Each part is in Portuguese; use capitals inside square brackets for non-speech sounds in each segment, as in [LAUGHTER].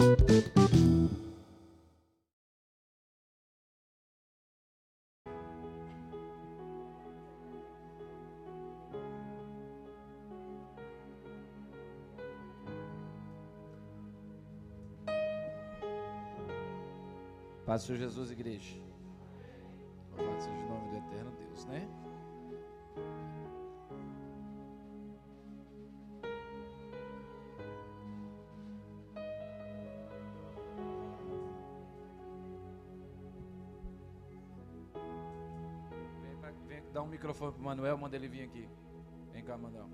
Paz Jesus, igreja. Louvado seja o nome do eterno Deus, né? Um microfone pro Manuel, manda ele vir aqui. Vem cá, Manuel.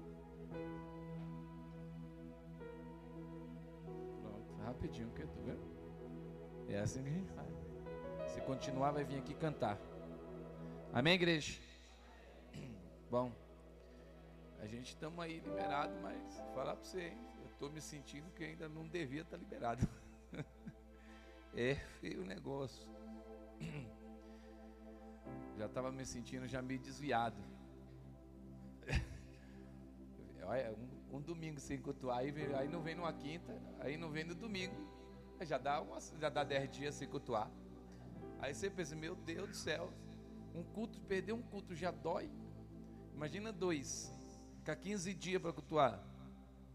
Pronto, rapidinho, que tu viu? É assim que a gente faz. Se continuar, vai vir aqui cantar. Amém, igreja? [CLEARS THROAT] Bom, a gente estamos aí liberado, mas vou falar para você, hein? eu estou me sentindo que ainda não devia estar tá liberado. [LAUGHS] é feio o negócio. [CLEARS THROAT] Já estava me sentindo já meio desviado. [LAUGHS] Olha, um, um, domingo sem cultuar, aí, aí não vem numa quinta, aí não vem no domingo. Já dá, uma, já dá dez dias sem cultuar. Aí você pensa, meu Deus do céu, um culto, perder um culto já dói. Imagina dois, ficar 15 dias para cultuar.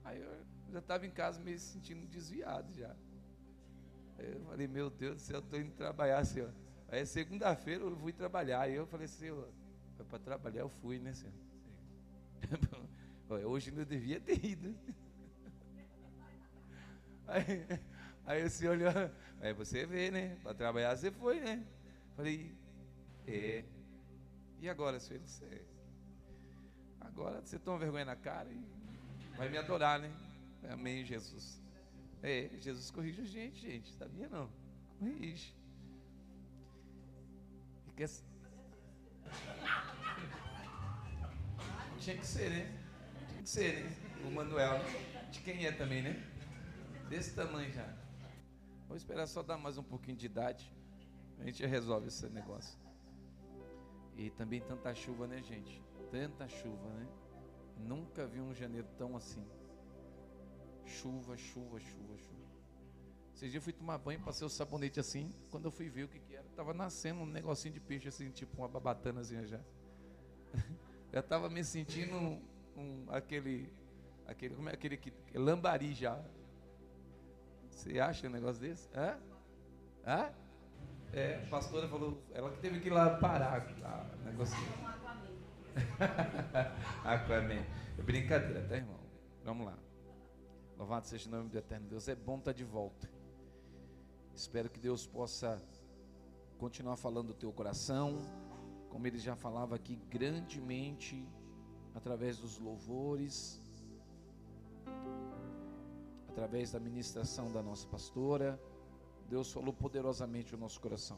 Aí eu já estava em casa meio sentindo desviado já. Aí eu falei, meu Deus do céu, estou indo trabalhar, Senhor. Aí segunda-feira eu fui trabalhar. Aí eu falei, foi para trabalhar, eu fui, né, Senhor? [LAUGHS] Hoje não devia ter ido. [LAUGHS] Aí, Aí o senhor olhou, aí você vê, né? Para trabalhar você foi, né? Falei, é. E agora, senhor? Você, agora você toma vergonha na cara e vai me adorar, né? Amém, Jesus. É, Jesus corrige a gente, gente. Sabia não? Corrige. Tinha que ser, né? Tinha que ser, né? O Manuel, né? De quem é também, né? Desse tamanho já. Vou esperar só dar mais um pouquinho de idade. A gente resolve esse negócio. E também tanta chuva, né, gente? Tanta chuva, né? Nunca vi um janeiro tão assim. Chuva, chuva, chuva, chuva. Esses dias eu fui tomar banho, passei o sabonete assim. Quando eu fui ver o que, que era, tava nascendo um negocinho de peixe assim, tipo uma babatanazinha já. [LAUGHS] já tava me sentindo um, um, aquele, aquele, como é aquele que, lambari já. Você acha um negócio desse? Hã? Hã? É, a pastora falou, ela que teve que ir lá parar o negocinho. [LAUGHS] Aquaman. É brincadeira, tá, irmão? Vamos lá. Louvado seja o nome do Eterno Deus. É bom estar de volta. Espero que Deus possa continuar falando do teu coração, como ele já falava aqui grandemente, através dos louvores, através da ministração da nossa pastora, Deus falou poderosamente o nosso coração.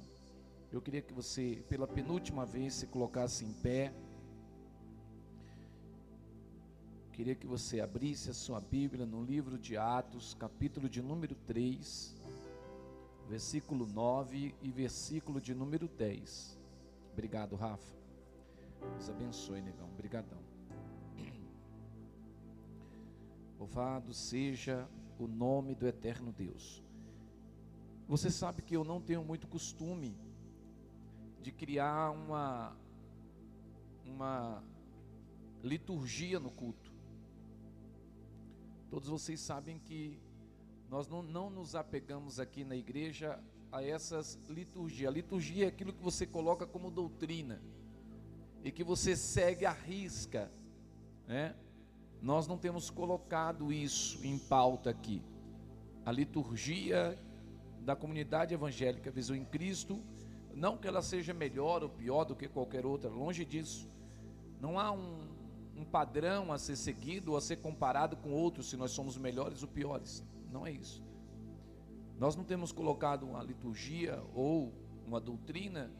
Eu queria que você, pela penúltima vez, se colocasse em pé. Queria que você abrisse a sua Bíblia no livro de Atos, capítulo de número 3, versículo 9 e versículo de número 10. Obrigado, Rafa. Deus abençoe, negão. Obrigadão. [CLEARS THROAT] Louvado seja o nome do eterno Deus. Você sabe que eu não tenho muito costume de criar uma uma liturgia no culto. Todos vocês sabem que nós não, não nos apegamos aqui na igreja a essas liturgias. A liturgia é aquilo que você coloca como doutrina e que você segue à risca, né? Nós não temos colocado isso em pauta aqui. A liturgia da comunidade evangélica Visão em Cristo, não que ela seja melhor ou pior do que qualquer outra, longe disso. Não há um, um padrão a ser seguido ou a ser comparado com outros se nós somos melhores ou piores. Não é isso. Nós não temos colocado uma liturgia ou uma doutrina,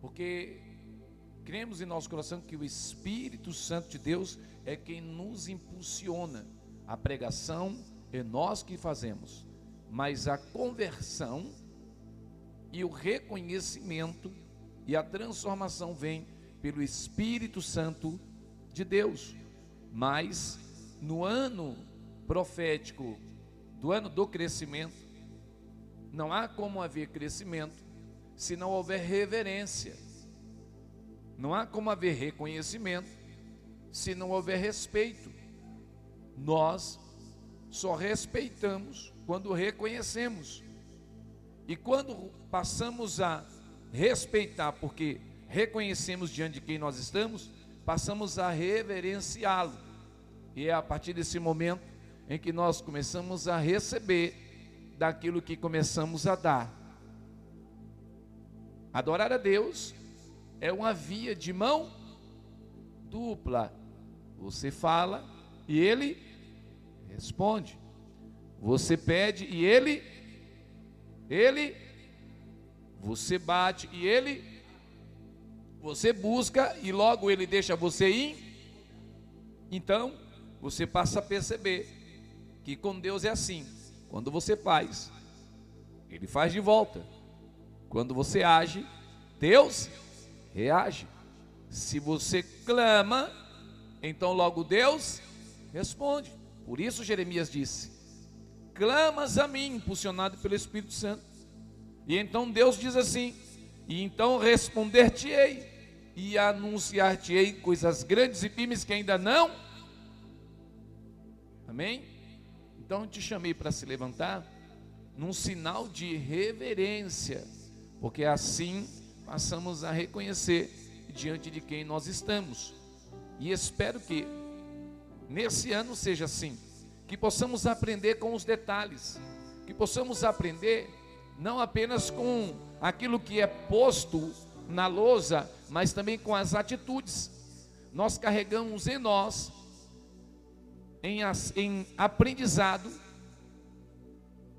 porque cremos em nosso coração que o Espírito Santo de Deus é quem nos impulsiona. A pregação é nós que fazemos, mas a conversão e o reconhecimento e a transformação vem pelo Espírito Santo de Deus. Mas no ano profético do ano do crescimento, Não há como haver crescimento se não houver reverência. Não há como haver reconhecimento se não houver respeito. Nós só respeitamos quando reconhecemos. E quando passamos a respeitar, porque reconhecemos diante de quem nós estamos, passamos a reverenciá-lo. E é a partir desse momento em que nós começamos a receber daquilo que começamos a dar. Adorar a Deus é uma via de mão dupla. Você fala e ele responde. Você pede e ele ele você bate e ele você busca e logo ele deixa você ir. Então, você passa a perceber que com Deus é assim. Quando você faz, ele faz de volta. Quando você age, Deus reage. Se você clama, então logo Deus responde. Por isso Jeremias disse: Clamas a mim, impulsionado pelo Espírito Santo. E então Deus diz assim: E então responder-te-ei e anunciar-te-ei coisas grandes e firmes que ainda não. Amém? Então eu te chamei para se levantar num sinal de reverência porque assim passamos a reconhecer diante de quem nós estamos. E espero que nesse ano seja assim, que possamos aprender com os detalhes, que possamos aprender não apenas com aquilo que é posto na lousa, mas também com as atitudes. Nós carregamos em nós, em, em aprendizado,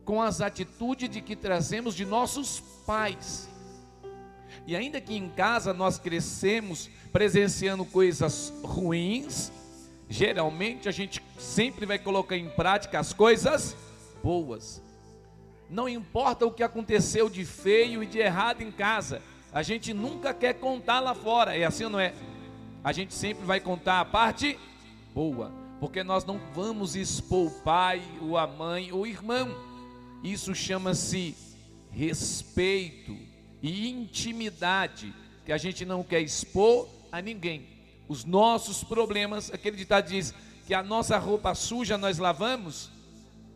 com as atitudes de que trazemos de nossos pais. E ainda que em casa nós crescemos presenciando coisas ruins, geralmente a gente sempre vai colocar em prática as coisas boas. Não importa o que aconteceu de feio e de errado em casa, a gente nunca quer contar lá fora, é assim ou não é? A gente sempre vai contar a parte boa, porque nós não vamos expor o pai, ou a mãe, ou o irmão. Isso chama-se respeito e intimidade que a gente não quer expor a ninguém. Os nossos problemas, aquele ditado diz que a nossa roupa suja nós lavamos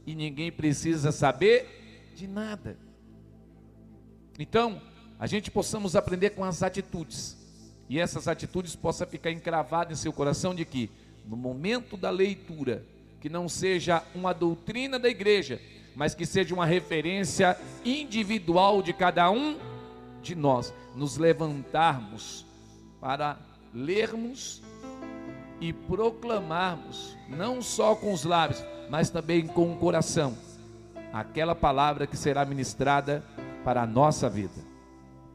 e ninguém precisa saber de nada. Então, a gente possamos aprender com as atitudes. E essas atitudes possam ficar encravadas em seu coração de que no momento da leitura, que não seja uma doutrina da igreja, mas que seja uma referência individual de cada um de nós, nos levantarmos para lermos e proclamarmos, não só com os lábios, mas também com o coração, aquela palavra que será ministrada para a nossa vida.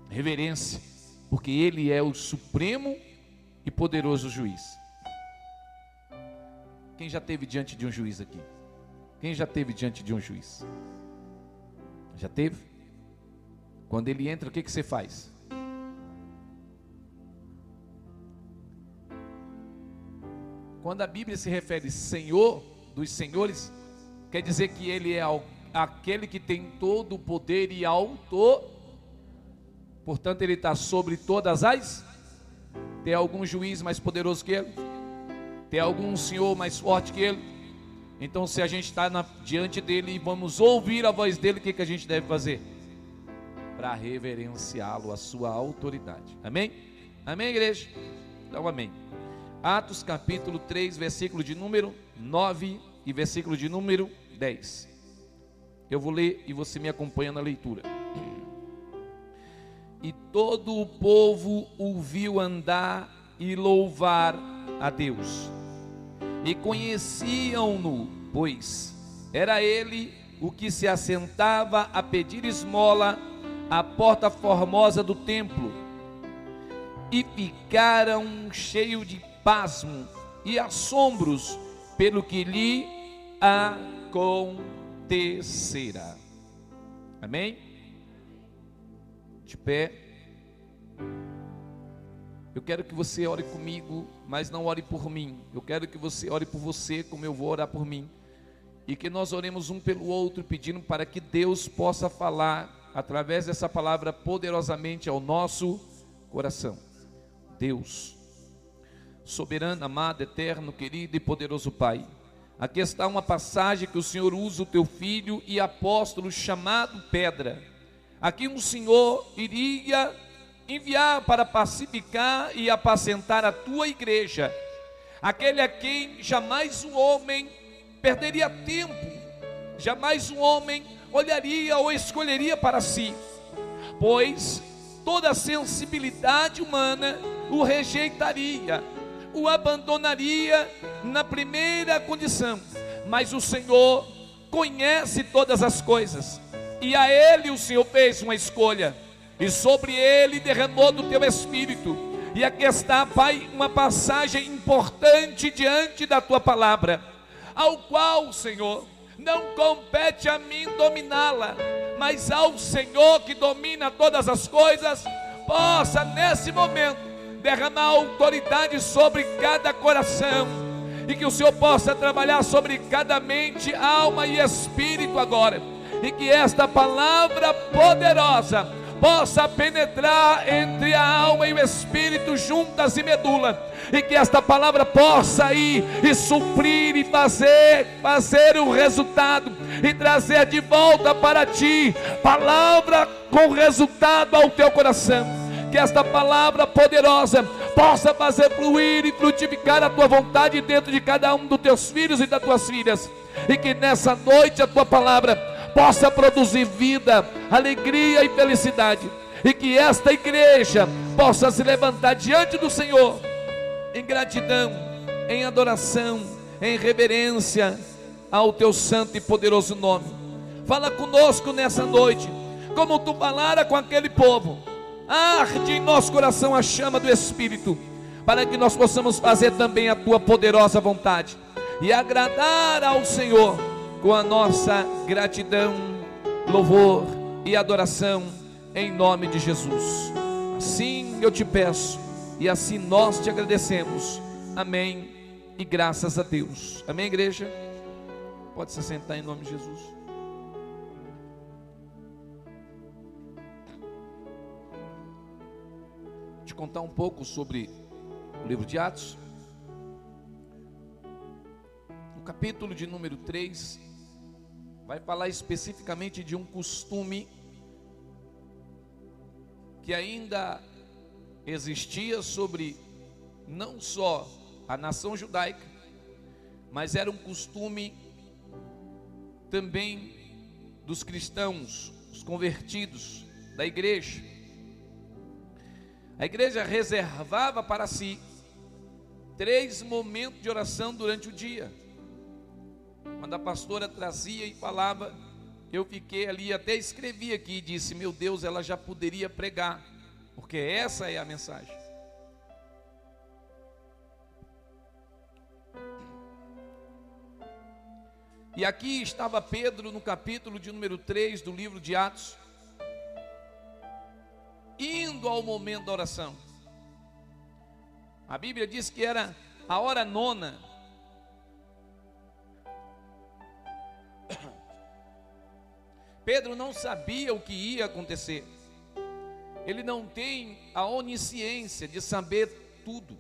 Reverência, porque Ele é o supremo e poderoso juiz. Quem já teve diante de um juiz aqui? Quem já teve diante de um juiz? Já teve? Quando ele entra, o que, que você faz? Quando a Bíblia se refere Senhor dos senhores, quer dizer que ele é aquele que tem todo o poder e autor. Portanto, ele está sobre todas as. Tem algum juiz mais poderoso que ele? Tem algum senhor mais forte que ele? Então, se a gente está diante dele e vamos ouvir a voz dele, o que, que a gente deve fazer? Para reverenciá-lo, a sua autoridade. Amém? Amém, igreja? Então, amém. Atos capítulo 3, versículo de número 9 e versículo de número 10. Eu vou ler e você me acompanha na leitura. E todo o povo o viu andar e louvar a Deus e conheciam-no, pois era ele o que se assentava a pedir esmola à porta formosa do templo. E ficaram cheios de pasmo e assombros pelo que lhe acontecera. Amém? De pé. Eu quero que você ore comigo, mas não ore por mim. Eu quero que você ore por você, como eu vou orar por mim. e que nós oremos um pelo outro, pedindo para que Deus possa falar através dessa palavra poderosamente ao nosso coração. Deus, soberano, amado, eterno, querido e poderoso Pai. Aqui está uma passagem que o Senhor usa o teu filho e apóstolo chamado Pedra. Aqui um Senhor iria enviar para pacificar e apacentar a tua igreja, aquele a quem jamais um homem perderia tempo, jamais um homem olharia ou escolheria para si, pois toda a sensibilidade humana o rejeitaria, o abandonaria na primeira condição, mas o Senhor conhece todas as coisas, e a Ele o Senhor fez uma escolha, e sobre Ele derramou do teu espírito. E aqui está, Pai, uma passagem importante diante da tua palavra, ao qual, Senhor, não compete a mim dominá-la, mas ao Senhor que domina todas as coisas, possa nesse momento derramar autoridade sobre cada coração e que o Senhor possa trabalhar sobre cada mente, alma e espírito agora, e que esta palavra poderosa possa penetrar entre a alma e o espírito juntas e medula, e que esta palavra possa ir e suprir e fazer, fazer o resultado e trazer de volta para ti palavra com resultado ao teu coração. Que esta palavra poderosa possa fazer fluir e frutificar a tua vontade dentro de cada um dos teus filhos e das tuas filhas. E que nessa noite a tua palavra possa produzir vida, alegria e felicidade, e que esta igreja possa se levantar diante do Senhor em gratidão, em adoração, em reverência ao teu santo e poderoso nome. Fala conosco nessa noite, como tu falara com aquele povo. Arde em nosso coração a chama do Espírito, para que nós possamos fazer também a tua poderosa vontade e agradar ao Senhor com a nossa gratidão, louvor e adoração em nome de Jesus. Assim eu te peço e assim nós te agradecemos. Amém. E graças a Deus. Amém, igreja? Pode se sentar em nome de Jesus. Vou te contar um pouco sobre o livro de Atos. No capítulo de número 3, vai falar especificamente de um costume que ainda existia sobre não só a nação judaica, mas era um costume também dos cristãos, os convertidos da igreja. A igreja reservava para si três momentos de oração durante o dia. Quando a pastora trazia e falava, eu fiquei ali, até escrevi aqui e disse: Meu Deus, ela já poderia pregar, porque essa é a mensagem. E aqui estava Pedro no capítulo de número 3 do livro de Atos, indo ao momento da oração. A Bíblia diz que era a hora nona Pedro não sabia o que ia acontecer. Ele não tem a onisciência de saber tudo.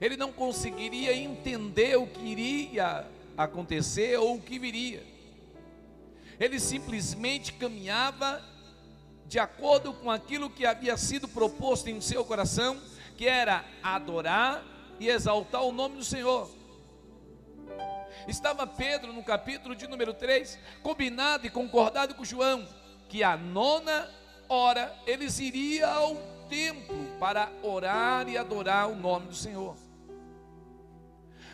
Ele não conseguiria entender o que iria acontecer ou o que viria. Ele simplesmente caminhava de acordo com aquilo que havia sido proposto em seu coração, que era adorar e exaltar o nome do Senhor. Estava Pedro no capítulo de número 3, combinado e concordado com João, que a nona hora eles iriam ao templo para orar e adorar o nome do Senhor.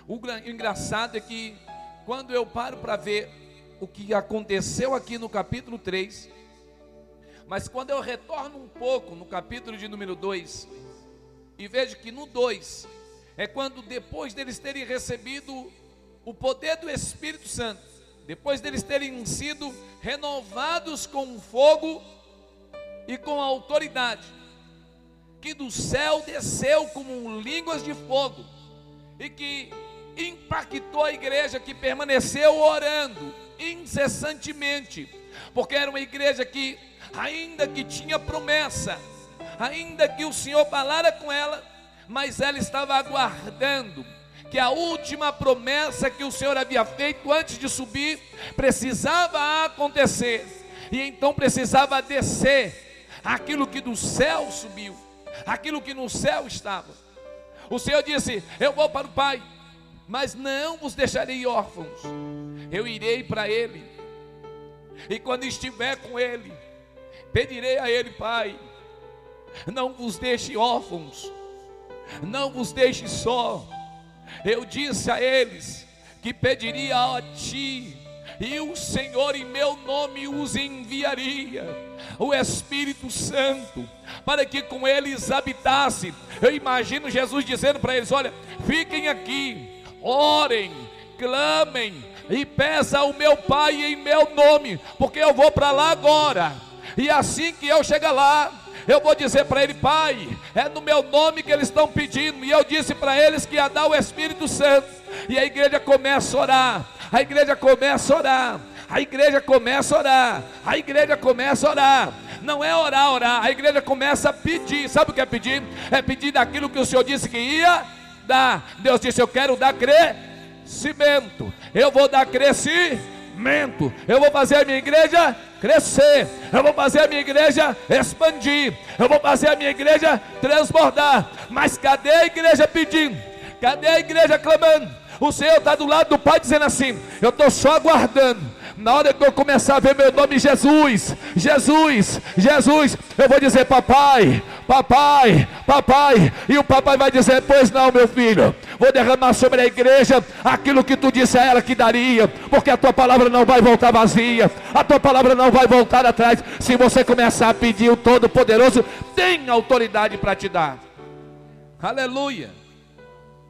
O engraçado é que quando eu paro para ver o que aconteceu aqui no capítulo 3, mas quando eu retorno um pouco no capítulo de número 2, e vejo que no 2 é quando depois deles terem recebido o poder do Espírito Santo, depois deles terem sido renovados com fogo e com autoridade, que do céu desceu como línguas de fogo, e que impactou a igreja que permaneceu orando incessantemente, porque era uma igreja que, ainda que tinha promessa, ainda que o Senhor falara com ela, mas ela estava aguardando que a última promessa que o Senhor havia feito antes de subir precisava acontecer, e então precisava descer aquilo que do céu subiu, aquilo que no céu estava. O Senhor disse: Eu vou para o Pai, mas não vos deixarei órfãos, eu irei para Ele, e quando estiver com Ele, pedirei a Ele, Pai, não vos deixe órfãos, não vos deixe só. Eu disse a eles que pediria a ti, e o Senhor em meu nome os enviaria, o Espírito Santo, para que com eles habitasse. Eu imagino Jesus dizendo para eles: Olha, fiquem aqui, orem, clamem e peça ao meu Pai em meu nome, porque eu vou para lá agora, e assim que eu chegar lá, eu vou dizer para ele, Pai, é no meu nome que eles estão pedindo. E eu disse para eles que ia dar o Espírito Santo. E a igreja começa a orar. A igreja começa a orar. A igreja começa a orar. A igreja começa a orar. Não é orar, orar. A igreja começa a pedir. Sabe o que é pedir? É pedir daquilo que o Senhor disse que ia dar. Deus disse: Eu quero dar crescimento. Eu vou dar crescimento crescimento. Eu vou fazer a minha igreja crescer. Eu vou fazer a minha igreja expandir. Eu vou fazer a minha igreja transbordar. Mas cadê a igreja pedindo? Cadê a igreja clamando? O Senhor está do lado do Pai dizendo assim: Eu estou só aguardando na hora que eu começar a ver meu nome Jesus, Jesus, Jesus, eu vou dizer papai, papai, papai, e o papai vai dizer: Pois não, meu filho, vou derramar sobre a igreja aquilo que tu disse a ela que daria, porque a tua palavra não vai voltar vazia, a tua palavra não vai voltar atrás. Se você começar a pedir, o Todo-Poderoso tem autoridade para te dar. Aleluia.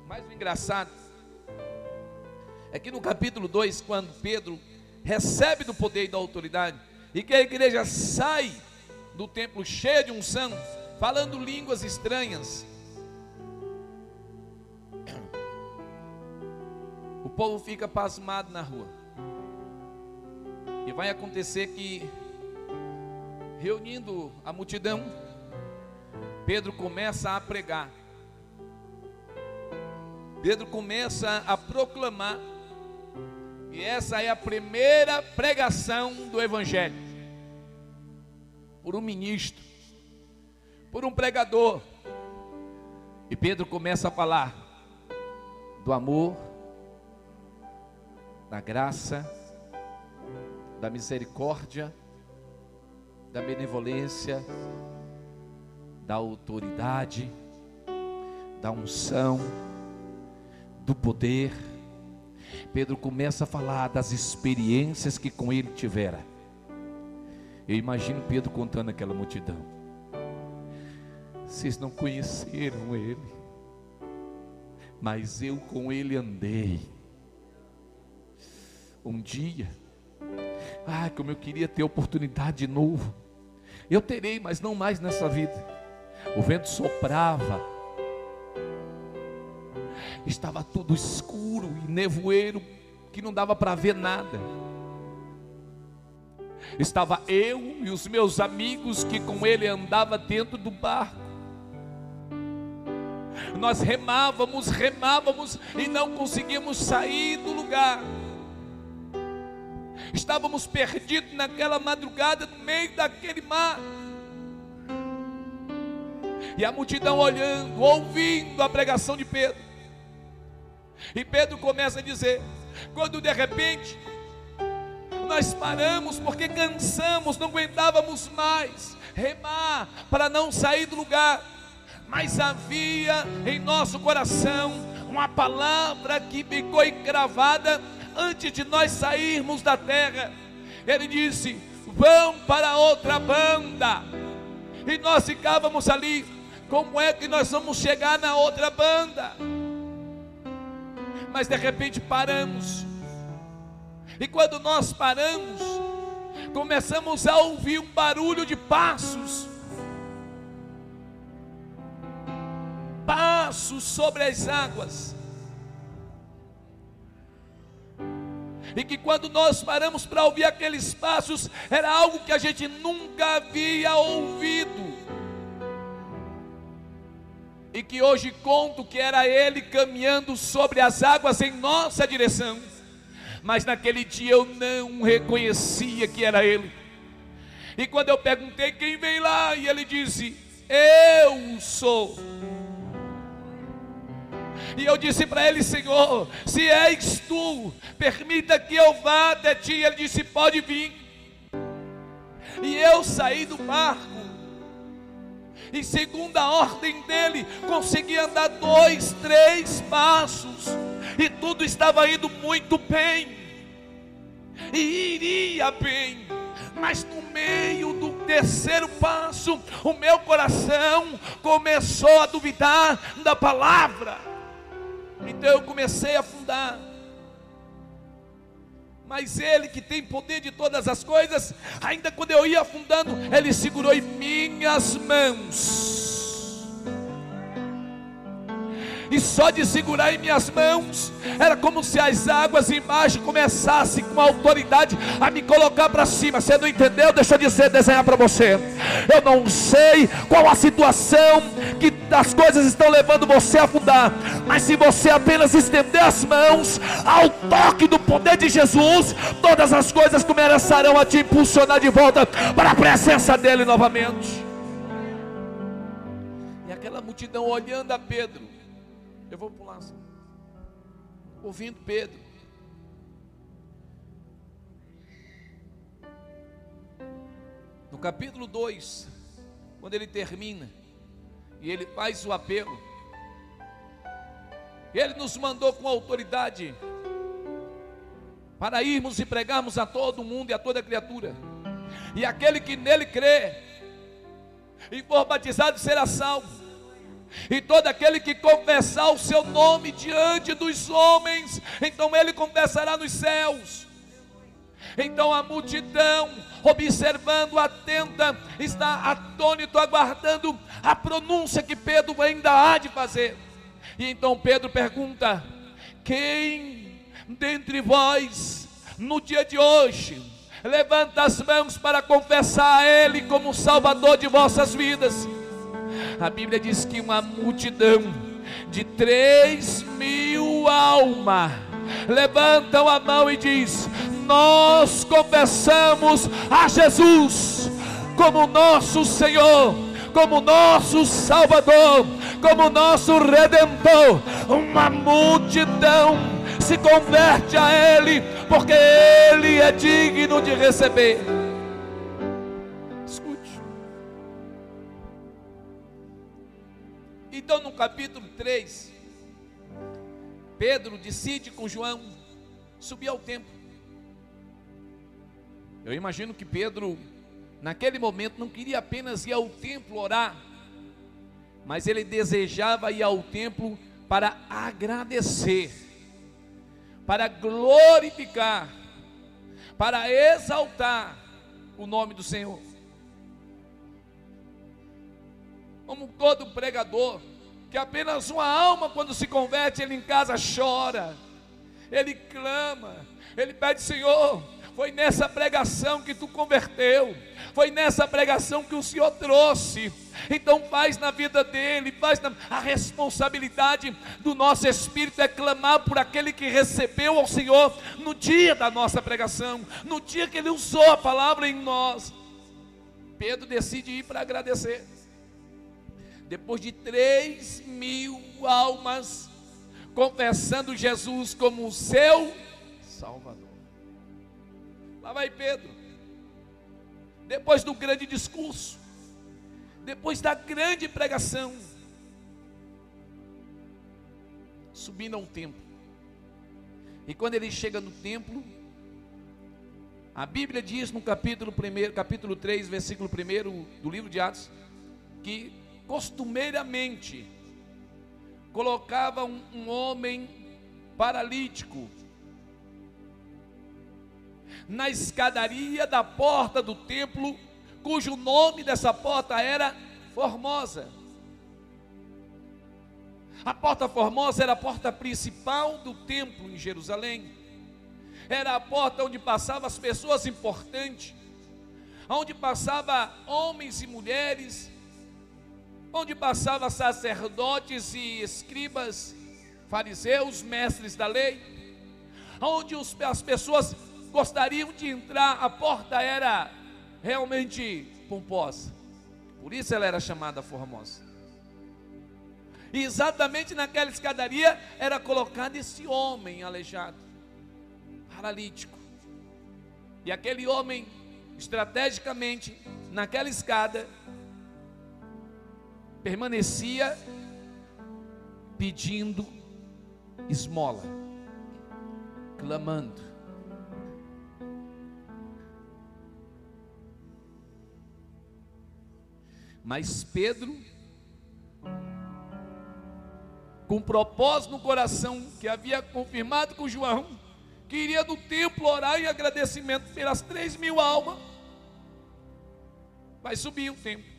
Mas o engraçado é que no capítulo 2, quando Pedro recebe do poder e da autoridade, e que a igreja sai do templo cheia de unção, falando línguas estranhas. O povo fica pasmado na rua. E vai acontecer que, reunindo a multidão, Pedro começa a pregar. Pedro começa a proclamar e essa é a primeira pregação do Evangelho. Por um ministro, por um pregador. E Pedro começa a falar do amor, da graça, da misericórdia, da benevolência, da autoridade, da unção, do poder Pedro começa a falar das experiências que com ele tivera. Eu imagino Pedro contando aquela multidão. Vocês não conheceram ele, mas eu com ele andei. Um dia, ah, como eu queria ter oportunidade de novo. Eu terei, mas não mais nessa vida. O vento soprava, estava tudo escuro e nevoeiro que não dava para ver nada. Estava eu e os meus amigos que com ele andava dentro do barco. Nós remávamos, remávamos e não conseguíamos sair do lugar. Estávamos perdidos naquela madrugada no meio daquele mar. E a multidão olhando, ouvindo a pregação de Pedro. E Pedro começa a dizer: quando de repente nós paramos porque cansamos, não aguentávamos mais remar para não sair do lugar, mas havia em nosso coração uma palavra que ficou encravada antes de nós sairmos da terra. Ele disse: Vão para outra banda. E nós ficávamos ali. Como é que nós vamos chegar na outra banda? Mas de repente paramos. E quando nós paramos, começamos a ouvir um barulho de passos. Passos sobre as águas. E que quando nós paramos para ouvir aqueles passos, era algo que a gente nunca havia ouvido. E que hoje conto que era ele caminhando sobre as águas em nossa direção. Mas naquele dia eu não reconhecia que era ele. E quando eu perguntei quem vem lá, e ele disse: Eu sou. E eu disse para ele: Senhor, se és tu, permita que eu vá até ti. Ele disse: Pode vir. E eu saí do barco. E segundo a ordem dele, consegui andar dois, três passos. E tudo estava indo muito bem. E iria bem. Mas no meio do terceiro passo, o meu coração começou a duvidar da palavra. Então eu comecei a afundar. Mas Ele que tem poder de todas as coisas, ainda quando eu ia afundando, Ele segurou em minhas mãos e só de segurar em minhas mãos, era como se as águas embaixo começassem com autoridade a me colocar para cima. Você não entendeu? Deixa eu dizer, desenhar para você. Eu não sei qual a situação que as coisas estão levando você a afundar, mas se você apenas estender as mãos ao toque do poder de Jesus, todas as coisas começarão a te impulsionar de volta para a presença dele novamente. E aquela multidão olhando a Pedro, eu vou pular assim. Ouvindo Pedro. No capítulo 2, quando ele termina, e ele faz o apelo, ele nos mandou com autoridade para irmos e pregarmos a todo mundo e a toda criatura. E aquele que nele crê e for batizado será salvo e todo aquele que confessar o seu nome diante dos homens, então ele confessará nos céus. Então a multidão, observando atenta, está atônito, aguardando a pronúncia que Pedro ainda há de fazer. E então Pedro pergunta: Quem dentre vós, no dia de hoje, levanta as mãos para confessar a Ele como Salvador de vossas vidas? A Bíblia diz que uma multidão de três mil almas levantam a mão e diz: Nós confessamos a Jesus como nosso Senhor, como nosso Salvador, como nosso Redentor. Uma multidão se converte a Ele, porque Ele é digno de receber. Então, no capítulo 3, Pedro decide com João subir ao templo. Eu imagino que Pedro, naquele momento, não queria apenas ir ao templo orar, mas ele desejava ir ao templo para agradecer, para glorificar, para exaltar o nome do Senhor. Como todo pregador, que apenas uma alma, quando se converte, ele em casa chora, ele clama, ele pede: Senhor, foi nessa pregação que tu converteu, foi nessa pregação que o Senhor trouxe. Então faz na vida dele, faz na, a responsabilidade do nosso espírito é clamar por aquele que recebeu ao Senhor no dia da nossa pregação, no dia que ele usou a palavra em nós. Pedro decide ir para agradecer depois de três mil almas confessando Jesus como o seu Salvador. Lá vai Pedro, depois do grande discurso, depois da grande pregação, subindo a um templo. E quando ele chega no templo, a Bíblia diz no capítulo 1, capítulo 3, versículo 1 do livro de Atos, que costumeiramente colocava um, um homem paralítico na escadaria da porta do templo, cujo nome dessa porta era Formosa. A porta Formosa era a porta principal do templo em Jerusalém. era a porta onde passavam as pessoas importantes, onde passava homens e mulheres, onde passava sacerdotes e escribas, fariseus, mestres da lei, onde os, as pessoas gostariam de entrar, a porta era realmente pomposa, por isso ela era chamada formosa. E exatamente naquela escadaria era colocado esse homem aleijado, paralítico. E aquele homem, estrategicamente, naquela escada, permanecia pedindo esmola, clamando. Mas Pedro com propósito no coração, que havia confirmado com João, que iria no templo orar em agradecimento pelas três mil almas, vai subir o templo.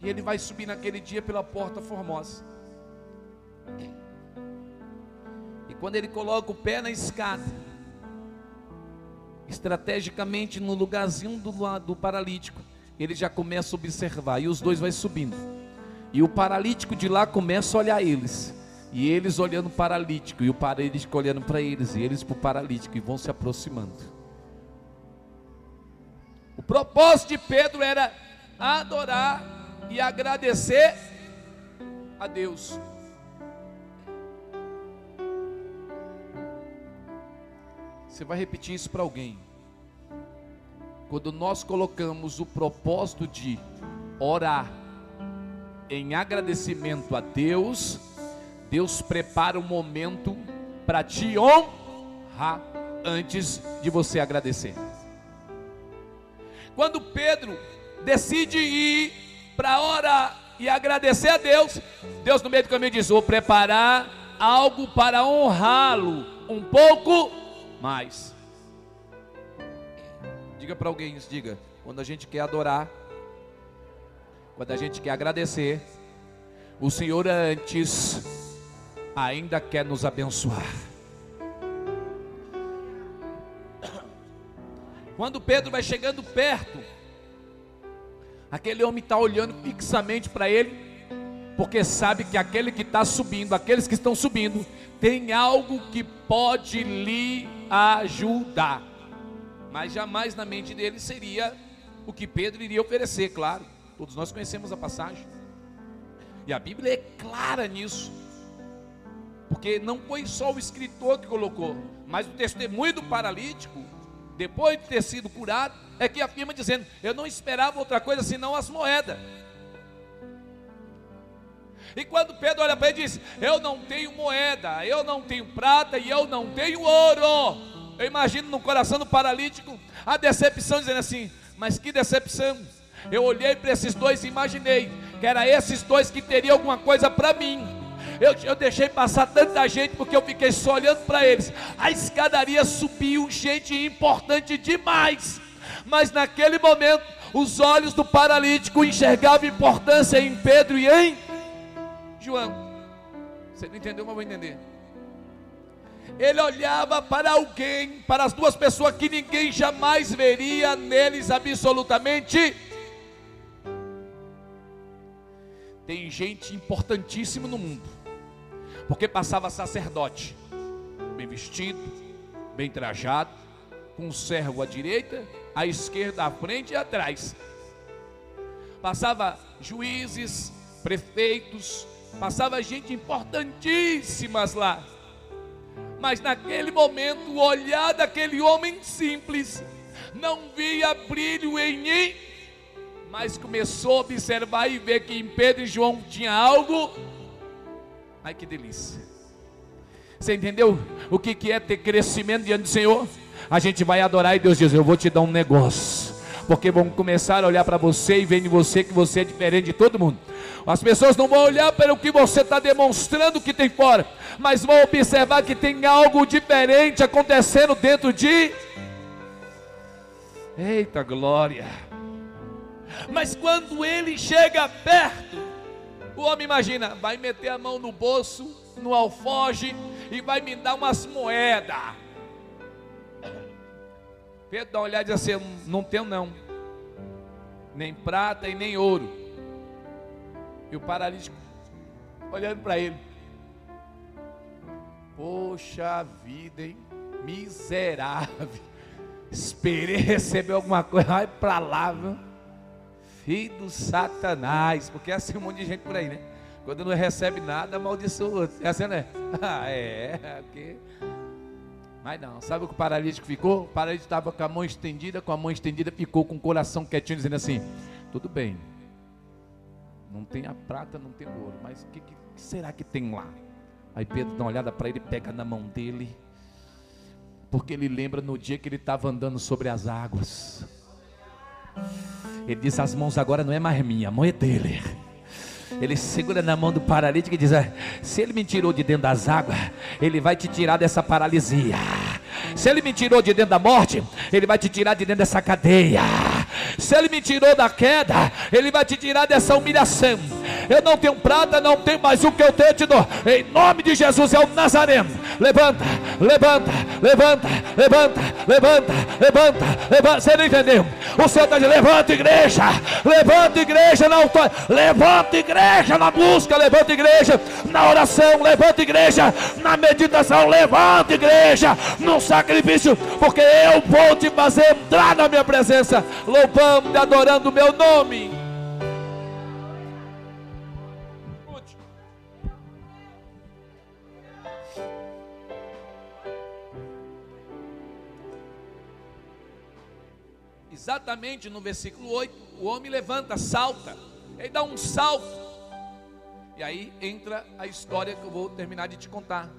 E ele vai subir naquele dia pela porta formosa. E quando ele coloca o pé na escada, estrategicamente no lugarzinho do, do paralítico, ele já começa a observar, e os dois vai subindo. E o paralítico de lá começa a olhar eles. E eles olhando o paralítico, e o paralítico olhando para eles, e eles para o paralítico, e vão se aproximando. O propósito de Pedro era adorar e agradecer a Deus. Você vai repetir isso para alguém. Quando nós colocamos o propósito de orar, em agradecimento a Deus, Deus prepara um momento para te honrar antes de você agradecer. Quando Pedro decide ir para orar e agradecer a Deus, Deus no meio do caminho diz: Vou preparar algo para honrá-lo um pouco mais. Diga para alguém diga. Quando a gente quer adorar, quando a gente quer agradecer, o Senhor antes ainda quer nos abençoar. Quando Pedro vai chegando perto, aquele homem está olhando fixamente para ele, porque sabe que aquele que está subindo, aqueles que estão subindo, tem algo que pode lhe ajudar. Mas jamais na mente dele seria o que Pedro iria oferecer, claro. Todos nós conhecemos a passagem. E a Bíblia é clara nisso. Porque não foi só o escritor que colocou, mas o testemunho do paralítico, depois de ter sido curado, é que afirma dizendo: Eu não esperava outra coisa senão as moedas. E quando Pedro olha para ele diz: Eu não tenho moeda, eu não tenho prata e eu não tenho ouro. Eu imagino no coração do paralítico a decepção, dizendo assim: Mas que decepção! Eu olhei para esses dois e imaginei que era esses dois que teriam alguma coisa para mim. Eu, eu, deixei passar tanta gente porque eu fiquei só olhando para eles. A escadaria subiu, gente importante demais. Mas naquele momento, os olhos do paralítico enxergavam importância em Pedro e em João. Você não entendeu, mas vou entender. Ele olhava para alguém, para as duas pessoas que ninguém jamais veria neles absolutamente Tem gente importantíssima no mundo, porque passava sacerdote, bem vestido, bem trajado, com um servo à direita, à esquerda, à frente e atrás. Passava juízes, prefeitos, passava gente importantíssimas lá. Mas naquele momento, o olhar daquele homem simples não via brilho em mim mas começou a observar e ver que em Pedro e João tinha algo. Ai que delícia! Você entendeu o que, que é ter crescimento diante do Senhor? A gente vai adorar e Deus diz: Eu vou te dar um negócio. Porque vão começar a olhar para você e ver em você que você é diferente de todo mundo. As pessoas não vão olhar para o que você está demonstrando que tem fora, mas vão observar que tem algo diferente acontecendo dentro de. Eita glória! Mas quando ele chega perto, o homem imagina, vai meter a mão no bolso, no alfoge, e vai me dar umas moedas. Pedro dá uma olhada e diz assim: Não tenho, não, nem prata e nem ouro. E o paralítico olhando para ele: Poxa vida, hein? Miserável. Esperei receber alguma coisa, vai para lá, viu? Filho do Satanás, porque é assim um monte de gente por aí, né? Quando não recebe nada, amaldiçoa. É assim, né? [LAUGHS] Ah, é, porque. Mas não, sabe o que o paralítico ficou? O paralítico estava com a mão estendida, com a mão estendida, ficou com o coração quietinho, dizendo assim: Tudo bem, não tem a prata, não tem o ouro, mas o que, que, será que tem lá? Aí Pedro dá uma olhada para ele, pega na mão dele, porque ele lembra no dia que ele estava andando sobre as águas. Ele diz: As mãos agora não é mais minha, a mão é dele. Ele segura na mão do paralítico e diz: é, Se ele me tirou de dentro das águas, ele vai te tirar dessa paralisia. Se ele me tirou de dentro da morte, ele vai te tirar de dentro dessa cadeia. Se ele me tirou da queda, ele vai te tirar dessa humilhação. Eu não tenho prata, não tenho mais o que eu tenho, te dou. Em nome de Jesus é o Nazareno. Levanta, levanta, levanta, levanta, levanta, levanta, levanta. Você não entendeu? O Senhor está dizendo: levanta, igreja, levanta, igreja, não tô... levanta, igreja na busca, levanta, igreja na oração, levanta, igreja na meditação, levanta, igreja no sacrifício, porque eu vou te fazer entrar na minha presença, louvando e adorando o meu nome. Exatamente no versículo 8, o homem levanta, salta, ele dá um salto. E aí entra a história que eu vou terminar de te contar.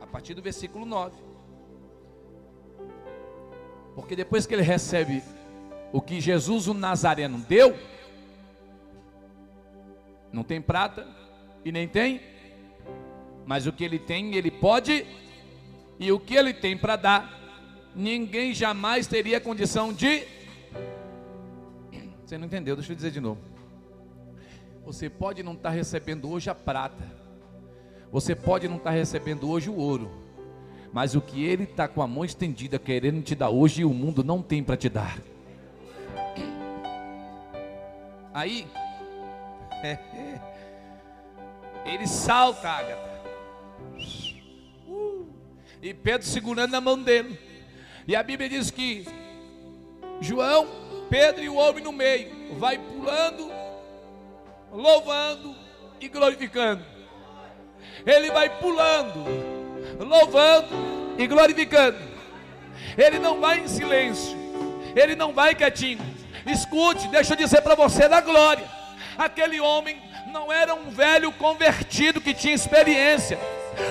A partir do versículo 9. Porque depois que ele recebe o que Jesus o Nazareno deu, não tem prata e nem tem, mas o que ele tem, ele pode, e o que ele tem para dar, ninguém jamais teria condição de. [CLEARS THROAT] Você não entendeu? Deixa eu dizer de novo. Você pode não estar tá recebendo hoje a prata, você pode não estar tá recebendo hoje o ouro, mas o que ele está com a mão estendida querendo te dar hoje, o mundo não tem para te dar. [CLEARS THROAT] Aí, [LAUGHS] ele salta, Agatha. E Pedro segurando na mão dele. E a Bíblia diz que João, Pedro e o homem no meio, vai pulando, louvando e glorificando. Ele vai pulando, louvando e glorificando. Ele não vai em silêncio, ele não vai quietinho. Escute, deixa eu dizer para você da glória. Aquele homem não era um velho convertido que tinha experiência.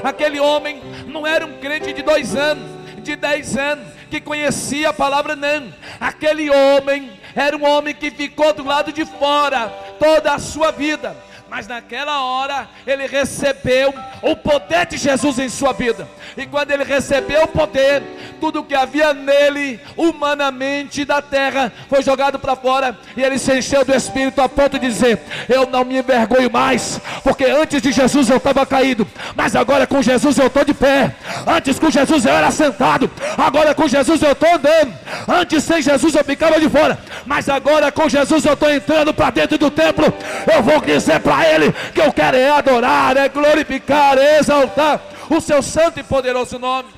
Aquele homem não era um crente de dois anos, de dez anos, que conhecia a palavra não. Aquele homem era um homem que ficou do lado de fora toda a sua vida mas naquela hora ele recebeu o poder de Jesus em sua vida. E quando ele recebeu o poder, tudo que havia nele, humanamente da terra, foi jogado para fora. E ele se encheu do Espírito a ponto de dizer: Eu não me envergonho mais, porque antes de Jesus eu estava caído, mas agora com Jesus eu estou de pé. Antes com Jesus eu era sentado, agora com Jesus eu estou andando. Antes sem Jesus eu ficava de fora, mas agora com Jesus eu estou entrando para dentro do templo. Eu vou dizer para ele que eu quero é adorar, é glorificar, é exaltar o seu santo e poderoso nome.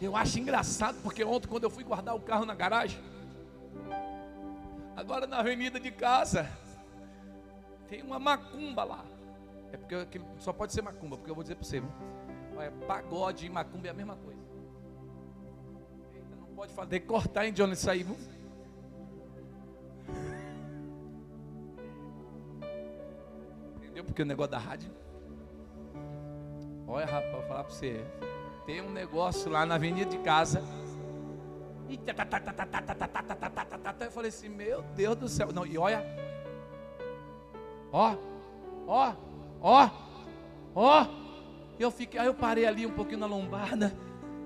Eu acho engraçado porque ontem, quando eu fui guardar o carro na garagem, agora na avenida de casa, tem uma macumba lá. É porque só pode ser macumba, porque eu vou dizer para você, olha, pagode e macumba é a mesma coisa. Não pode fazer, cortar em de onde sair, viu? Entendeu? Porque o negócio da rádio. Olha, rapaz, vou falar para você. Tem um negócio lá na avenida de casa. Eu falei assim, meu Deus do céu. Não, e olha. Ó, ó, ó, ó. Eu fiquei, aí eu parei ali um pouquinho na lombada.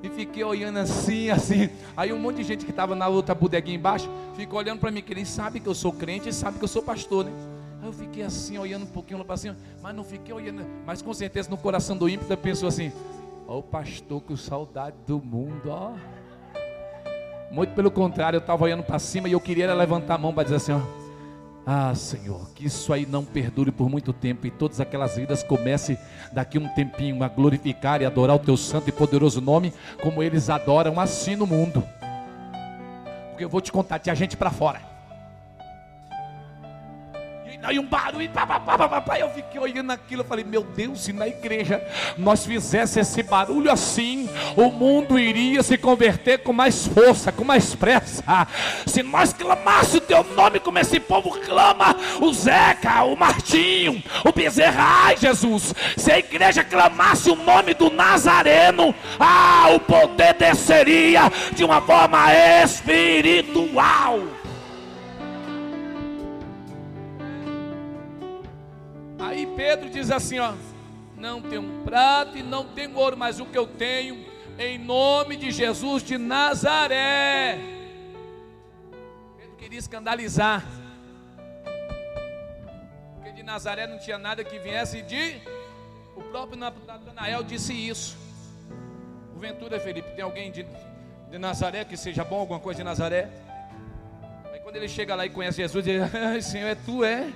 e fiquei olhando assim, assim. Aí um monte de gente que estava na outra bodeguinha embaixo ficou olhando para mim, que eles sabem que eu sou crente e sabem que eu sou pastor, né? Aí eu fiquei assim, olhando um pouquinho lá para cima, mas não fiquei olhando, mas com certeza no coração do ímpio pensou assim: Ó, oh, o pastor com saudade do mundo, ó. Muito pelo contrário, eu estava olhando para cima e eu queria levantar a mão para dizer assim: ó, Ah, Senhor, que isso aí não perdure por muito tempo e todas aquelas vidas comecem daqui um tempinho a glorificar e adorar o teu santo e poderoso nome, como eles adoram assim no mundo. Porque eu vou te contar, tinha gente para fora aí um barulho, pá, eu fiquei olhando aquilo, eu falei, meu Deus, se na igreja nós fizéssemos esse barulho assim, o mundo iria se converter com mais força, com mais pressa. Se nós clamássemos o teu nome como esse povo clama, o Zeca, o Martinho, o Bezerra, ai Jesus, se a igreja clamasse o nome do Nazareno, ah, o poder desceria de uma forma espiritual. Pedro diz assim: ó, não tenho prata e não tenho ouro, mas o que eu tenho, em nome de Jesus de Nazaré. Pedro queria escandalizar, porque de Nazaré não tinha nada que viesse de. O próprio Natanael disse isso. Ventura Felipe, tem alguém de, de Nazaré que seja bom, alguma coisa de Nazaré? Aí quando ele chega lá e conhece Jesus, ele diz: Senhor, é tu, é?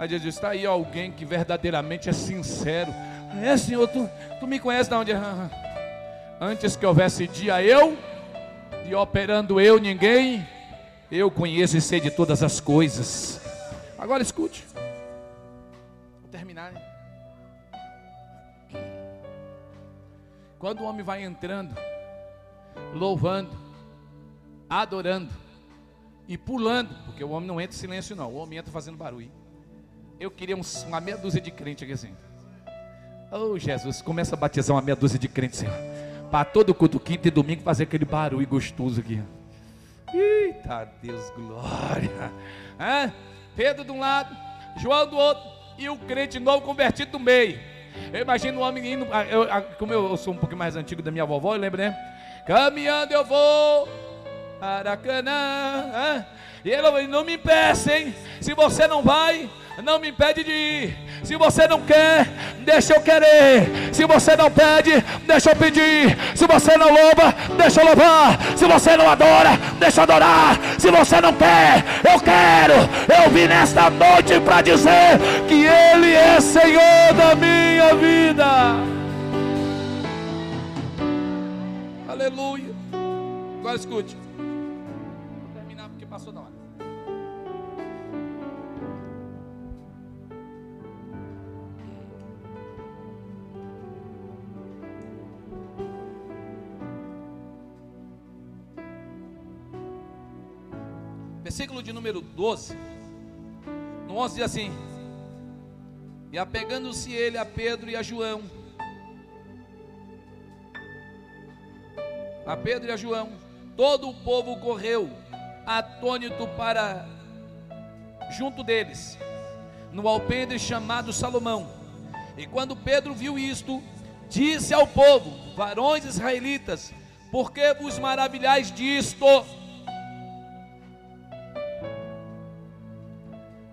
Aí Jesus está aí alguém que verdadeiramente é sincero. É, Senhor, tu, tu me conhece de onde? Antes que houvesse dia eu, e operando eu ninguém, eu conheço e sei de todas as coisas. Agora escute. Vou terminar. Quando o homem vai entrando, louvando, adorando e pulando, porque o homem não entra em silêncio, não, o homem entra fazendo barulho. Eu queria uma meia dúzia de crente aqui assim. Oh Jesus, começa a batizar uma meia dúzia de crentes, Senhor. Para todo culto, quinta e domingo, fazer aquele barulho gostoso aqui. Eita Deus, glória. Hã? Pedro de um lado, João do outro, e o crente novo convertido no meio. Eu imagino o homem indo, ah, eu, ah, como eu, sou um pouquinho mais antigo da minha vovó, eu lembro, né? Caminhando eu vou para Canaã. E ele não me impeça, hein? Se você não vai, não me impede de ir. Se você não quer, deixa eu querer. Se você não pede, deixa eu pedir. Se você não louva, deixa eu louvar. Se você não adora, deixa eu adorar. Se você não quer, eu quero. Eu vim nesta noite para dizer que Ele é Senhor da minha vida. Aleluia. Agora escute. Versículo de número 12, no 11 diz assim: E apegando-se ele a Pedro e a João, a Pedro e a João, todo o povo correu, atônito para junto deles, no alpendre chamado Salomão. E quando Pedro viu isto, disse ao povo: Varões israelitas, por que vos maravilhais disto?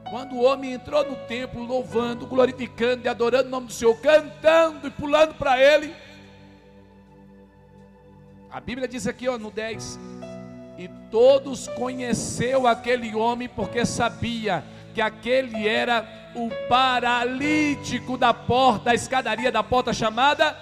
Quando o homem entrou no templo, louvando, glorificando e adorando o nome do Senhor, cantando e pulando para Ele, a Bíblia diz aqui ó, no 10: E todos conheceu aquele homem, porque sabia que aquele era o paralítico da porta, da escadaria da porta chamada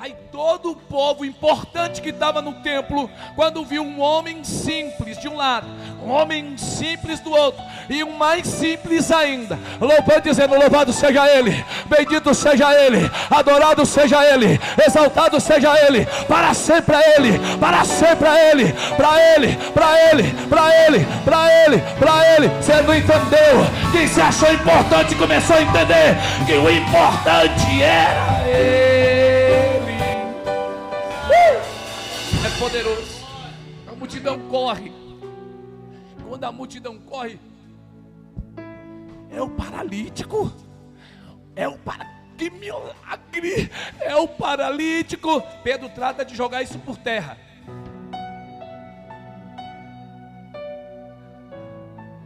Aí todo o povo importante que estava no templo, quando viu um homem simples de um lado, um homem simples do outro, e um mais simples ainda, louvando, dizendo: Louvado seja Ele, bendito seja Ele, adorado seja Ele, exaltado seja Ele, para sempre a Ele, para sempre a Ele, para Ele, para Ele, para Ele, para Ele, para Ele. Você não entendeu? Quem se achou importante começou a entender que o importante era Ele. poderoso. A multidão corre. Quando a multidão corre, é o paralítico. É o para... que milagre! É o paralítico. Pedro trata de jogar isso por terra.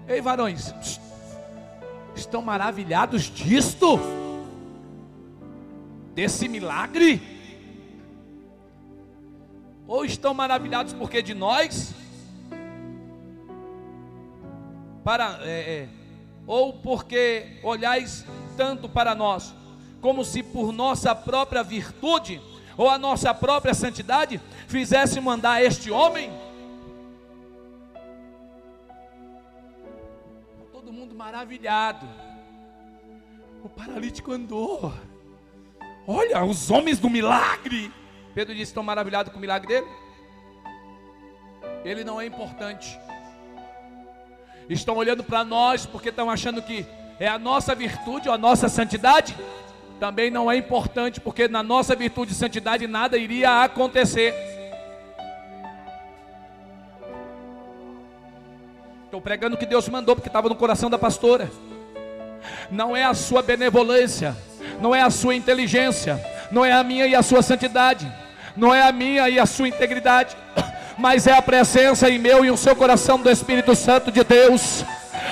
Ei, varões, estão maravilhados disto? Desse milagre? Ou estão maravilhados porque de nós? Para, é, é, ou porque olhais tanto para nós, como se por nossa própria virtude ou a nossa própria santidade fizéssemos andar este homem? maravilhado. O paralítico andou. Olha, os homens do milagre. Pedro disse: estão maravilhados com o milagre dele? Ele não é importante. Estão olhando para nós porque estão achando que é a nossa virtude ou a nossa santidade? Também não é importante porque na nossa virtude e santidade nada iria acontecer. Estou pregando o que Deus mandou, porque estava no coração da pastora. Não é a sua benevolência, não é a sua inteligência, não é a minha e a sua santidade, não é a minha e a sua integridade, [COUGHS] mas é a presença em meu e o seu coração do Espírito Santo de Deus,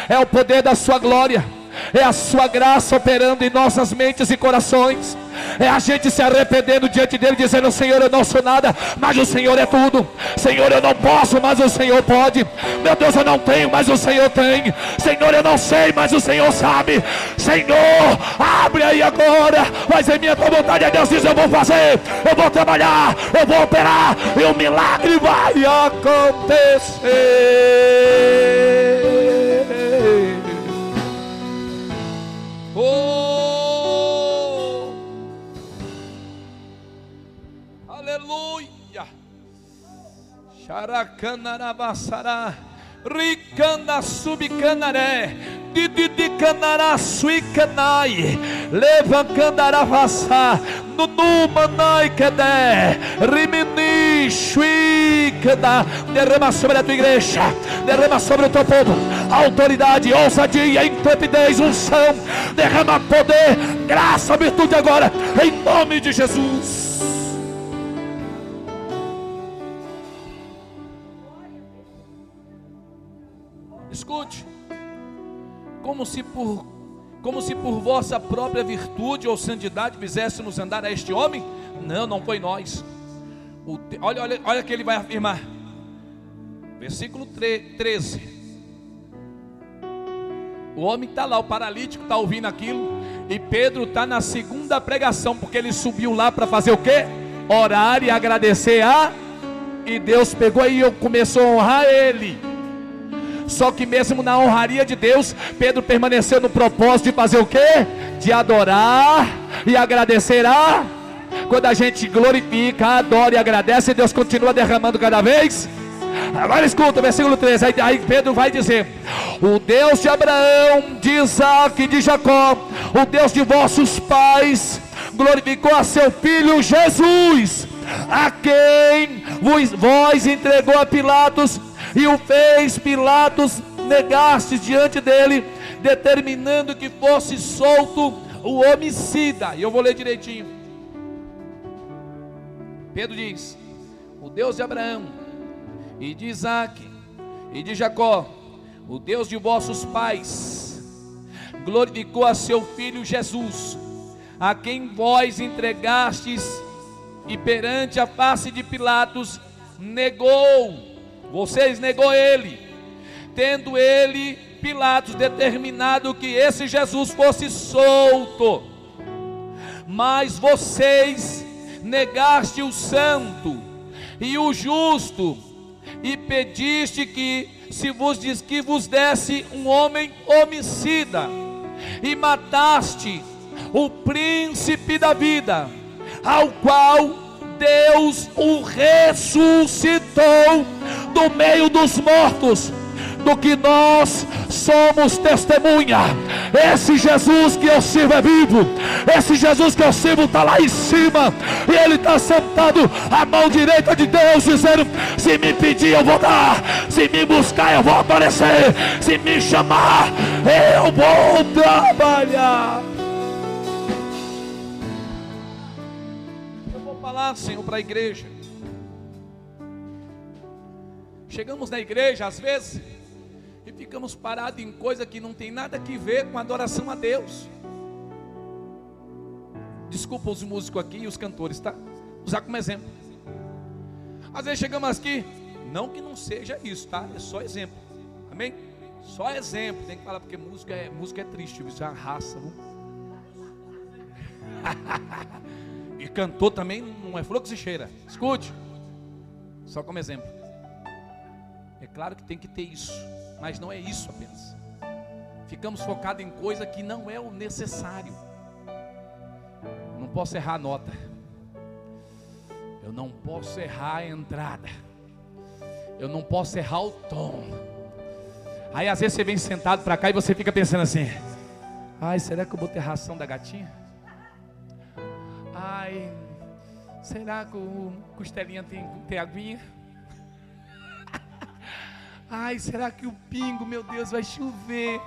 é o poder da sua glória é a sua graça operando em nossas mentes e corações. É a gente se arrependendo diante dele, dizendo: Senhor, eu não sou nada, mas o Senhor é tudo. Senhor, eu não posso, mas o Senhor pode. Meu Deus, eu não tenho, mas o Senhor tem. Senhor, eu não sei, mas o Senhor sabe. Senhor, abre aí agora. Mas em minha vontade, Deus diz: Eu vou fazer, eu vou trabalhar, eu vou operar, e o milagre vai acontecer. Oh! Xaracanarabassará, Ricanda subcanaré, Didi canará suicanai, Levancandaravassa, Nunu manai kedé, Rimini shuikada, derrama sobre a tua igreja, derrama sobre o teu povo, autoridade, ousadia, intrepidez, unção, derrama poder, graça, virtude agora, em nome de Jesus. Escute, como se por como se por vossa própria virtude ou santidade fizéssemos andar a este homem? Não, não foi nós. Te... olha, olha, olha que ele vai afirmar. Versículo 13. O homem está lá, o paralítico está ouvindo aquilo. E Pedro está na segunda pregação, porque ele subiu lá para fazer o quê? Orar e agradecer a. E Deus pegou e começou a honrar ele. Só que mesmo na honraria de Deus, Pedro permaneceu no propósito de fazer o quê? De adorar e agradecer a. Quando a gente glorifica, adora e agradece, Deus continua derramando cada vez. Agora escuta, versículo 13. Aí, aí, Pedro vai dizer: O Deus de Abraão, de Isaac e de Jacó, o Deus de vossos pais, glorificou a seu filho Jesus, a quem vos, vós entregou a Pilatos e o fez Pilatos negaste diante dele, determinando que fosse solto o homicida. E eu vou ler direitinho. Pedro diz: O Deus de Abraão, e de Isaac, e de Jacó, o Deus de vossos pais, glorificou a seu filho Jesus, a quem vós entregastes, e perante a face de Pilatos negou vocês negou ele, tendo ele, Pilatos, determinado que esse Jesus fosse solto. Mas vocês negaste o santo e o justo, e pediste que se vos diz que vos desse um homem homicida, e mataste o príncipe da vida, ao qual Deus o ressuscitou do meio dos mortos, do que nós somos testemunha. Esse Jesus que eu sirvo é vivo, esse Jesus que eu sirvo está lá em cima, e ele está sentado à mão direita de Deus, dizendo: Se me pedir, eu vou dar, se me buscar, eu vou aparecer, se me chamar, eu vou trabalhar. falar, Senhor, para a igreja. Chegamos na igreja, às vezes, e ficamos parados em coisa que não tem nada a ver com adoração a Deus. Desculpa os músicos aqui e os cantores, tá? Usar como exemplo. Às vezes chegamos aqui, não que não seja isso, tá? É só exemplo. Amém? Só exemplo. Tem que falar porque música é, música é triste, isso é uma raça. e cantor também não é flor que se cheira. Escute. Só como exemplo. É claro que tem que ter isso, mas não é isso apenas. Ficamos focados em coisa que não é o necessário. Não posso errar a nota. Eu não posso errar a entrada. Eu não posso errar o tom. Aí às vezes você vem sentado para cá e você fica pensando assim: Ai, será que eu botei ração da gatinha? Ai, será que o costelinha tem, tem aguinha? Ai, será que o pingo, meu Deus, vai chover?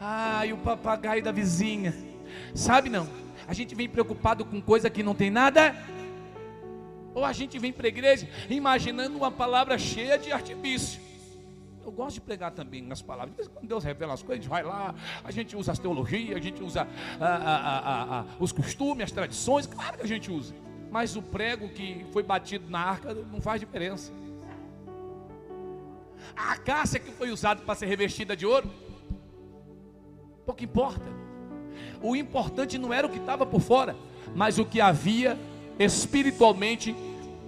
Ai, o papagaio da vizinha. Sabe não? A gente vem preocupado com coisa que não tem nada. Ou a gente vem para a igreja imaginando uma palavra cheia de artifício. Eu gosto de pregar também as palavras. Quando Deus revela as coisas, a gente vai lá, a gente usa as teologias, a gente usa a, a, a, os costumes, as tradições, claro que a gente usa. Mas o prego que foi batido na arca não faz diferença. A acácia que foi usada para ser revestida de ouro, pouco importa. O importante não era o que estava por fora, mas o que havia espiritualmente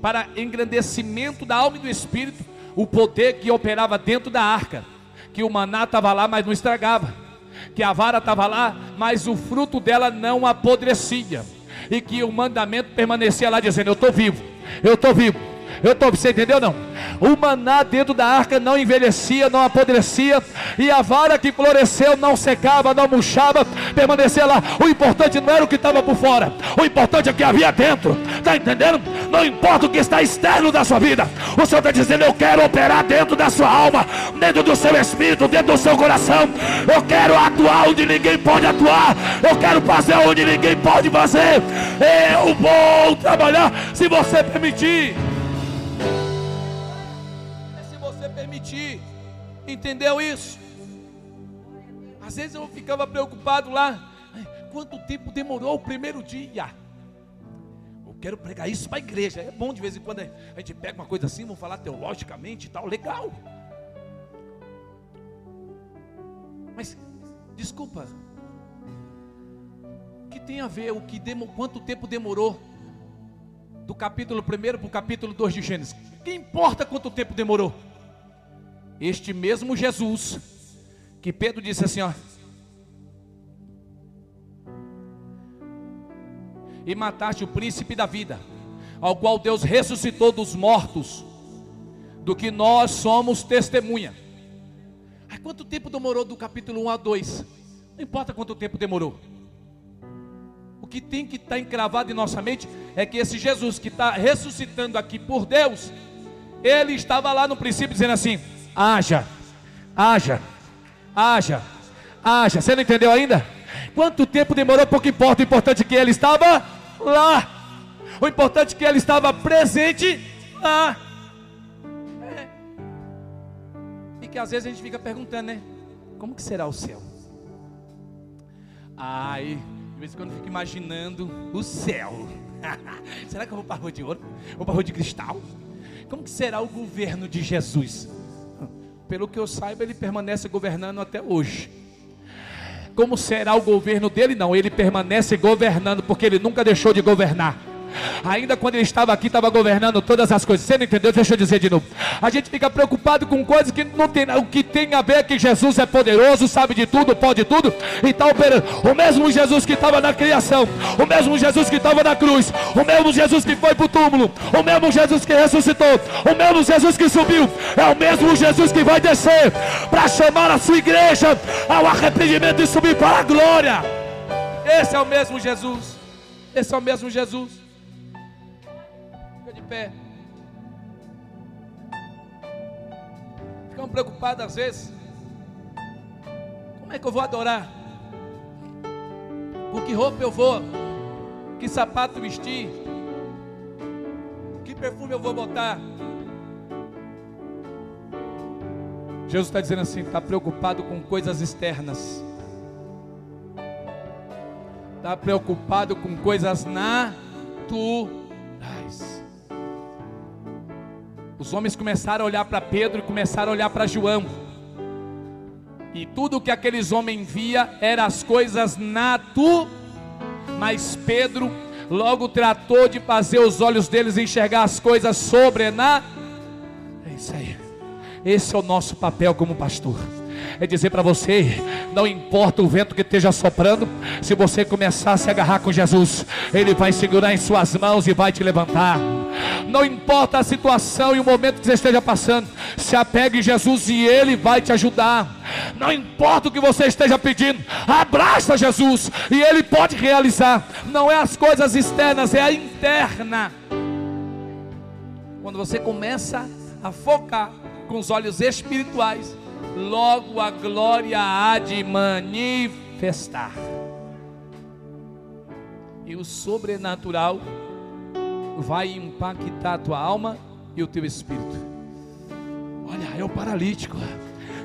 para engrandecimento da alma e do espírito, o poder que operava dentro da arca, que o maná estava lá, mas não estragava, que a vara estava lá, mas o fruto dela não apodrecia, e que o mandamento permanecia lá dizendo: Eu estou vivo, eu estou vivo, eu estou, você entendeu não? O maná dentro da arca não envelhecia, não apodrecia, e a vara que floresceu não secava, não murchava, permanecia lá. O importante não era o que estava por fora, o importante é o que havia dentro. Está entendendo? Não importa o que está externo da sua vida, o Senhor está dizendo: Eu quero operar dentro da sua alma, dentro do seu espírito, dentro do seu coração. Eu quero atuar onde ninguém pode atuar, eu quero fazer onde ninguém pode fazer. Eu vou trabalhar se você permitir. Entendeu isso? Às vezes eu ficava preocupado lá. Quanto tempo demorou o primeiro dia? Eu quero pregar isso para a igreja. É bom de vez em quando a gente pega uma coisa assim, vamos falar teologicamente e tal, legal. Mas, desculpa, que tem a ver o que demo, quanto tempo demorou do capítulo 1 para o capítulo 2 de Gênesis? Que importa quanto tempo demorou? Este mesmo Jesus, que Pedro disse assim: ó, e mataste o príncipe da vida, ao qual Deus ressuscitou dos mortos, do que nós somos testemunha. Há quanto tempo demorou do capítulo 1 a 2? Não importa quanto tempo demorou. O que tem que estar tá encravado em nossa mente é que esse Jesus que está ressuscitando aqui por Deus, ele estava lá no princípio dizendo assim: haja, haja, haja, haja. Você não entendeu ainda? Quanto tempo demorou, pouco importa. O importante é que ele estava lá. O importante é que ele estava presente lá. É. E que às vezes a gente fica perguntando, né? Como que será o céu? Ai, de vez em quando eu fico imaginando o céu. [LAUGHS] será que eu vou para a rua de ouro? Vou para a rua de cristal? Como que será o governo de Jesus? Pelo que eu saiba, ele permanece governando até hoje. Como será o governo dele? Não, ele permanece governando, porque ele nunca deixou de governar. Ainda quando ele estava aqui, estava governando todas as coisas. Você não entendeu? Deixa eu dizer de novo. A gente fica preocupado com coisas que não tem o que tem a ver é que Jesus é poderoso, sabe de tudo, pode tudo e está operando. O mesmo Jesus que estava na criação, o mesmo Jesus que estava na cruz, o mesmo Jesus que foi para o túmulo, o mesmo Jesus que ressuscitou, o mesmo Jesus que subiu, é o mesmo Jesus que vai descer para chamar a sua igreja ao arrependimento e subir para a glória. Esse é o mesmo Jesus. Esse é o mesmo Jesus pé. Ficamos preocupados às vezes. Como é que eu vou adorar? Com que roupa eu vou? Que sapato vestir? perfume eu vou botar? Jesus está dizendo assim: está preocupado com coisas externas, está preocupado com coisas naturais. Os homens começaram a olhar para Pedro e começaram a olhar para João. E tudo que aqueles homens via era as coisas naturais. Mas Pedro logo tratou de fazer os olhos deles enxergar as coisas sobrenaturais. É isso aí. Esse é o nosso papel como pastor é dizer para você: não importa o vento que esteja soprando, se você começar a se agarrar com Jesus, Ele vai segurar em suas mãos e vai te levantar. Não importa a situação e o momento que você esteja passando, se apegue em Jesus e Ele vai te ajudar. Não importa o que você esteja pedindo, abraça Jesus e Ele pode realizar. Não é as coisas externas, é a interna. Quando você começa a focar com os olhos espirituais, logo a glória há de manifestar. E o sobrenatural vai impactar a tua alma e o teu espírito. Olha, é o paralítico,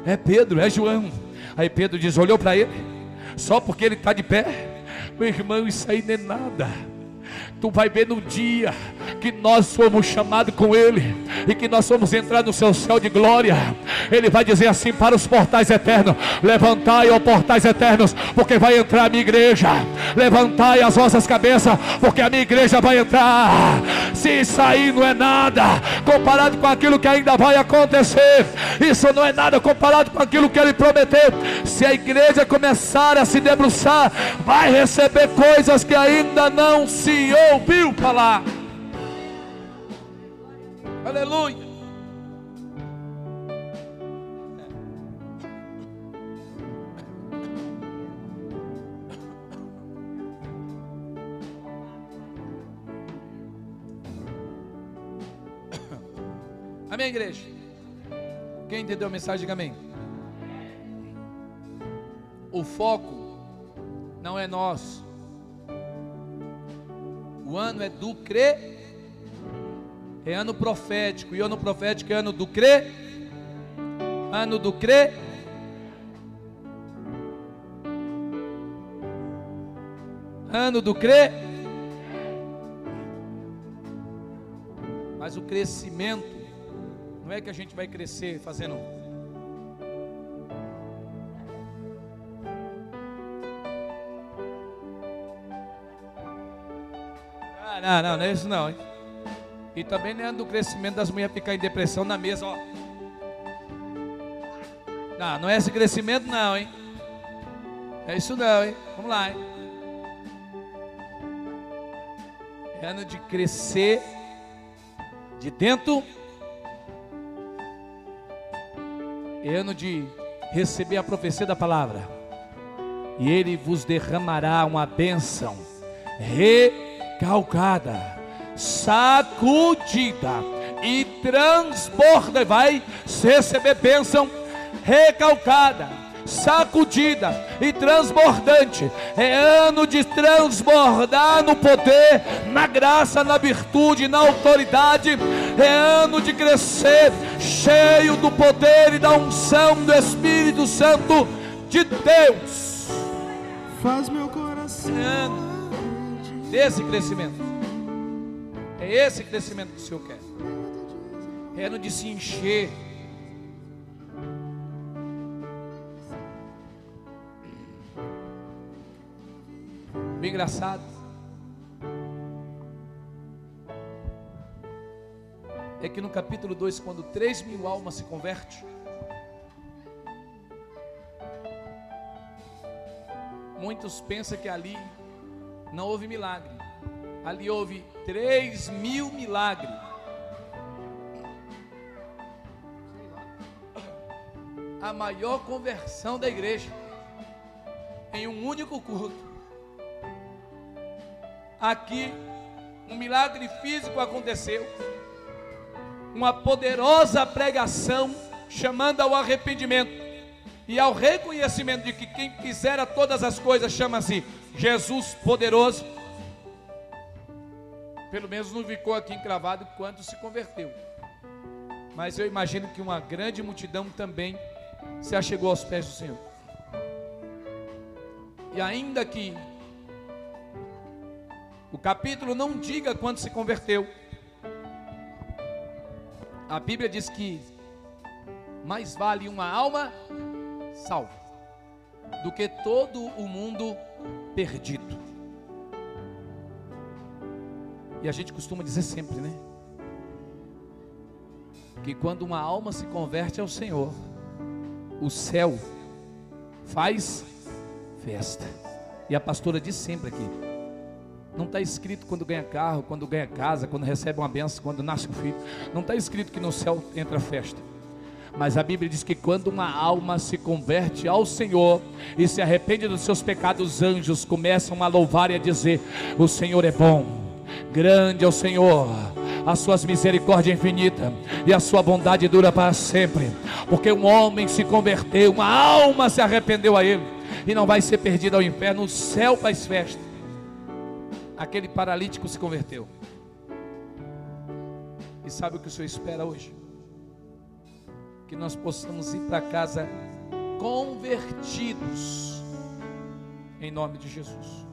é Pedro, é João. Aí Pedro diz: olhou para ele, só porque ele está de pé, meu irmão, isso aí não é nada Tu vai ver no dia que nós fomos chamados com Ele e que nós fomos entrar no seu céu de glória. Ele vai dizer assim para os portais eternos: Levantai, ó portais eternos, porque vai entrar a minha igreja. Levantai as vossas cabeças, porque a minha igreja vai entrar. Se aí não é nada comparado com aquilo que ainda vai acontecer, isso não é nada comparado com aquilo que Ele prometeu. Se a igreja começar a se debruçar, vai receber coisas que ainda não se ouviu falar. Aleluia. Amém, igreja? Quem entendeu a mensagem, diga amém. O foco não é nosso, o ano é do crer. É ano profético. E ano profético é ano do crer. Ano do crer. Ano do crer. Mas o crescimento não é que a gente vai crescer fazendo não, não, não é isso não, hein? E também não é do crescimento das mulheres ficar em depressão na mesa, ó. Não, não é esse crescimento não, hein? É isso não, hein? Vamos lá, hein? É ano de crescer de dentro. É ano de receber a profecia da palavra. E ele vos derramará uma bênção. Re calcada, sacudida e transborda, vai receber bênção recalcada, sacudida e transbordante. É ano de transbordar no poder, na graça, na virtude, na autoridade. É ano de crescer, cheio do poder e da unção do Espírito Santo de Deus. Faz meu coração. É ano desse crescimento. É esse crescimento que o Senhor quer. É no de se encher. Bem engraçado. É que no capítulo 2, quando 3 mil almas se convertem, muitos pensam que ali não houve milagre. Ali houve três mil milagres. A maior conversão da igreja em um único culto. Aqui, um milagre físico aconteceu, uma poderosa pregação chamando ao arrependimento e ao reconhecimento de que quem fizera todas as coisas chama-se Jesus poderoso. Pelo menos não ficou aqui encravado quando se converteu. Mas eu imagino que uma grande multidão também se achegou aos pés do Senhor. E ainda que o capítulo não diga quando se converteu, a Bíblia diz que mais vale uma alma salva do que todo o mundo perdido. E a gente costuma dizer sempre, né? Que quando uma alma se converte ao Senhor, o céu faz festa. E a pastora diz sempre aqui: não está escrito quando ganha carro, quando ganha casa, quando recebe uma benção, quando nasce um filho. Não está escrito que no céu entra festa. Mas a Bíblia diz que quando uma alma se converte ao Senhor e se arrepende dos seus pecados, os anjos começam a louvar e a dizer: O Senhor é bom, grande é o Senhor as suas misericórdias infinitas e a sua bondade dura para sempre, porque um homem se converteu, uma alma se arrependeu a ele e não vai ser perdido ao inferno, o céu faz festa. Aquele paralítico se converteu. E sabe o que o Senhor espera hoje? Que nós possamos ir para casa convertidos, em nome de Jesus.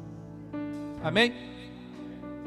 Amém?